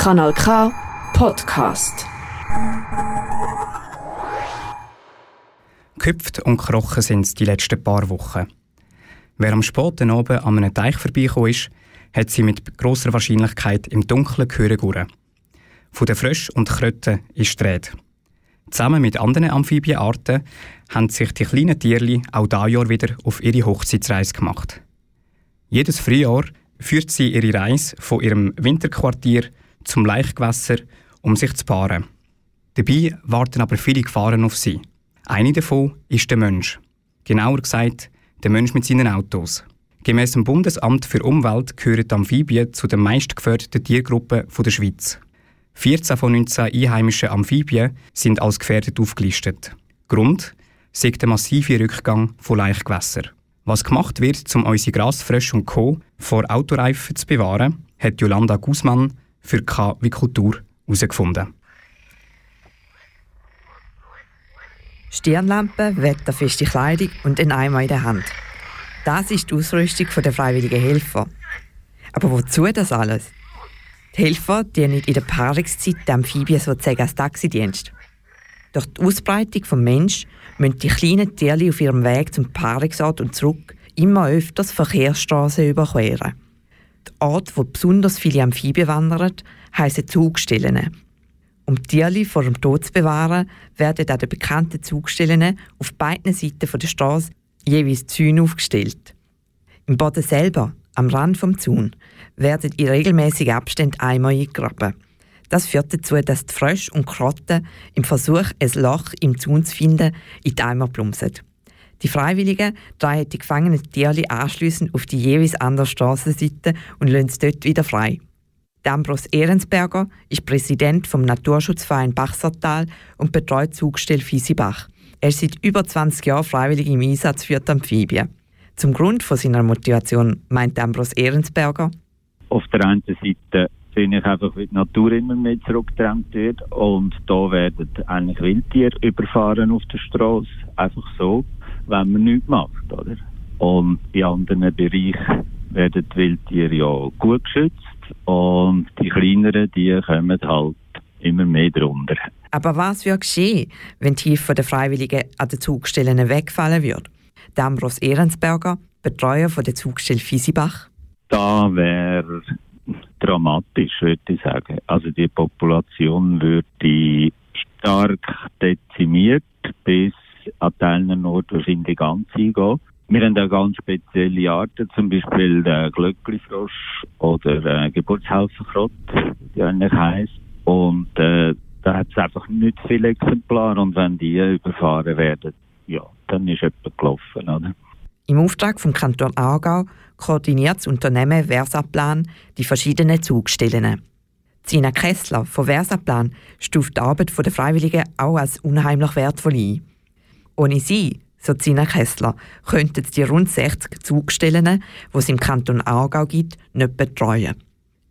Kanal K Podcast. Gehüpft und gekrochen sind es die letzten paar Wochen. Wer am späten Abend an einem Teich vorbeigekommen ist, hat sie mit großer Wahrscheinlichkeit im Dunkeln gehört. Von den Fröschen und Kröten ist die Rede. Zusammen mit anderen Amphibienarten haben sich die kleinen Tierli auch dieses Jahr wieder auf ihre Hochzeitsreise gemacht. Jedes Frühjahr führt sie ihre Reise von ihrem Winterquartier zum Laichgewässer, um sich zu paaren. Dabei warten aber viele Gefahren auf sie. Eine davon ist der Mensch. Genauer gesagt, der Mensch mit seinen Autos. Gemäss dem Bundesamt für Umwelt gehören die Amphibien zu den meistgefährdeten Tiergruppen der Schweiz. 14 von 19 einheimischen Amphibien sind als gefährdet aufgelistet. Grund ist der massive Rückgang von Laichgewässern. Was gemacht wird, um unsere Grasfrösche und Co. vor Autoreifen zu bewahren, hat Jolanda Guzman für K wie Kultur herausgefunden. Stirnlampe, wetterfeste Kleidung und ein Eimer in der Hand. Das ist die Ausrüstung der freiwilligen Helfer. Aber wozu das alles? Die Helfer dienen in der Paarungszeit der Amphibien sozusagen als Taxidienst. Durch die Ausbreitung des Menschen müssen die kleinen Tiere auf ihrem Weg zum Paarungsort und zurück immer öfters Verkehrsstraßen überqueren. Der Ort, wo besonders viele Amphibien wandern, heissen Zugstellen. Um die Tiere vor dem Tod zu bewahren, werden an den bekannten Zugstellen auf beiden Seiten der Straße jeweils Zäune aufgestellt. Im Boden selber, am Rand vom Zaun, werden in regelmäßigen Abständen Eimer eingegraben. Das führt dazu, dass die Frösche und Krotten im Versuch, ein Loch im Zaun zu finden, in die Eimer plumpsen. Die Freiwilligen drehen die gefangenen Tiere anschliessend auf die jeweils andere Strassenseite und lassen sie dort wieder frei. Ambros Ehrensberger ist Präsident vom Naturschutzverein Bachsertal und betreut Zugstelle Fiesibach. Er ist seit über 20 Jahren freiwillig im Einsatz für die Amphibien. Zum Grund von seiner Motivation meint Ambros Ehrensberger. Auf der einen Seite finde ich einfach, wie die Natur immer mehr zurückgedrängt wird und da werden eigentlich Wildtiere überfahren auf der Straße. Einfach so, wenn man nichts macht, oder? Und in anderen Bereichen werden die Wildtiere ja gut geschützt und die kleineren, die kommen halt immer mehr drunter. Aber was würde geschehen, wenn die Hilfe der Freiwilligen an den Zugstellen wegfallen würde? Damros Ehrensberger, Betreuer von der Zugstelle Fiesibach. Da wäre dramatisch, würde ich sagen. Also die Population würde stark dezimiert bis an Teilen Ort wahrscheinlich ganz eingehen. Wir haben auch ganz spezielle Arten, zum Beispiel der Glöckli-Frosch oder äh, Geburtshelferkrott, die eigentlich heisst. Und äh, da hat es einfach nicht viele Exemplare und wenn die überfahren werden, ja, dann ist etwas gelaufen, oder? Im Auftrag vom Kanton Aargau koordiniert das Unternehmen Versaplan die verschiedenen Zugstellen. Zina Kessler von Versaplan stuft die Arbeit der Freiwilligen auch als unheimlich wertvoll ein. Ohne sie, so Zina Kessler, könnten die rund 60 Zugstellen, die es im Kanton Aargau gibt, nicht betreuen.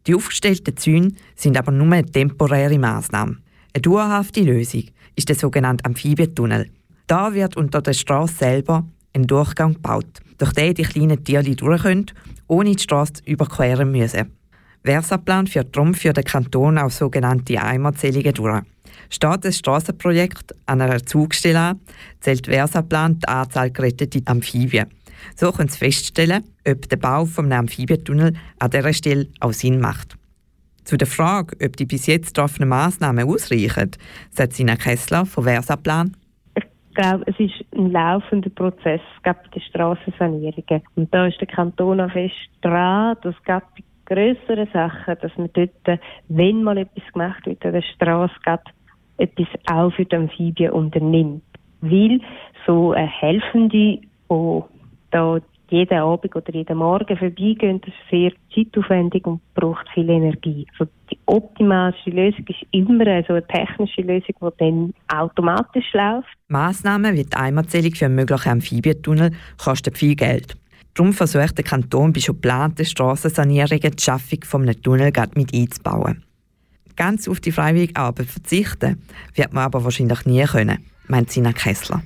Die aufgestellten Zäune sind aber nur eine temporäre Maßnahme. Eine dauerhafte Lösung ist der sogenannte Amphibientunnel. Da wird unter der Straße selber ein Durchgang gebaut, durch den die kleinen Tiere durch können, ohne die Straße überqueren müssen. Versaplan führt darum für den Kanton auch sogenannte Eimerzählungen durch. Steht ein Strassenprojekt an einer Zugstelle an, zählt Versaplan die Anzahl geretteter Amphibien. So können Sie feststellen, ob der Bau des Amphibientunnel an dieser Stelle auch Sinn macht. Zu der Frage, ob die bis jetzt getroffenen Massnahmen ausreichen, sagt Sina Kessler von Versaplan glaube, es ist ein laufender Prozess, es gibt die Strassensanierungen. Und da ist der Kanton auch fest dran, dass es die grösseren Sachen, dass man dort, wenn mal etwas gemacht wird an der Straße, etwas auch für die Amphibien unternimmt. Weil so eine Helfende, die jeden Abend oder jeden Morgen vorbeigehen, das ist sehr zeitaufwendig und braucht viel Energie. Also die optimalste Lösung ist immer also eine technische Lösung, die dann automatisch läuft. Massnahmen wie die Eimerzählung für einen möglichen Amphibientunnel kosten viel Geld. Darum versucht der Kanton bei schon geplanten Strassensanierungen die Schaffung eines Tunnels mit einzubauen. Ganz auf die freiwillige Arbeit verzichten wird man aber wahrscheinlich nie können, meint Sina Kessler.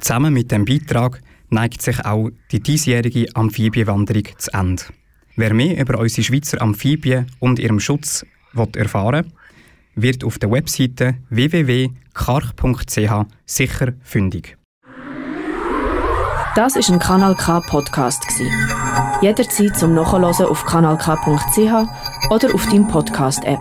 Zusammen mit dem Beitrag neigt sich auch die diesjährige Amphibienwanderung zu Ende. Wer mehr über unsere Schweizer Amphibien und ihrem Schutz erfahren will, wird auf der Webseite www.karch.ch sicher fündig. Das ist ein Kanal K Podcast Jederzeit zum Nachhören auf kanalk.ch oder auf deinem Podcast App.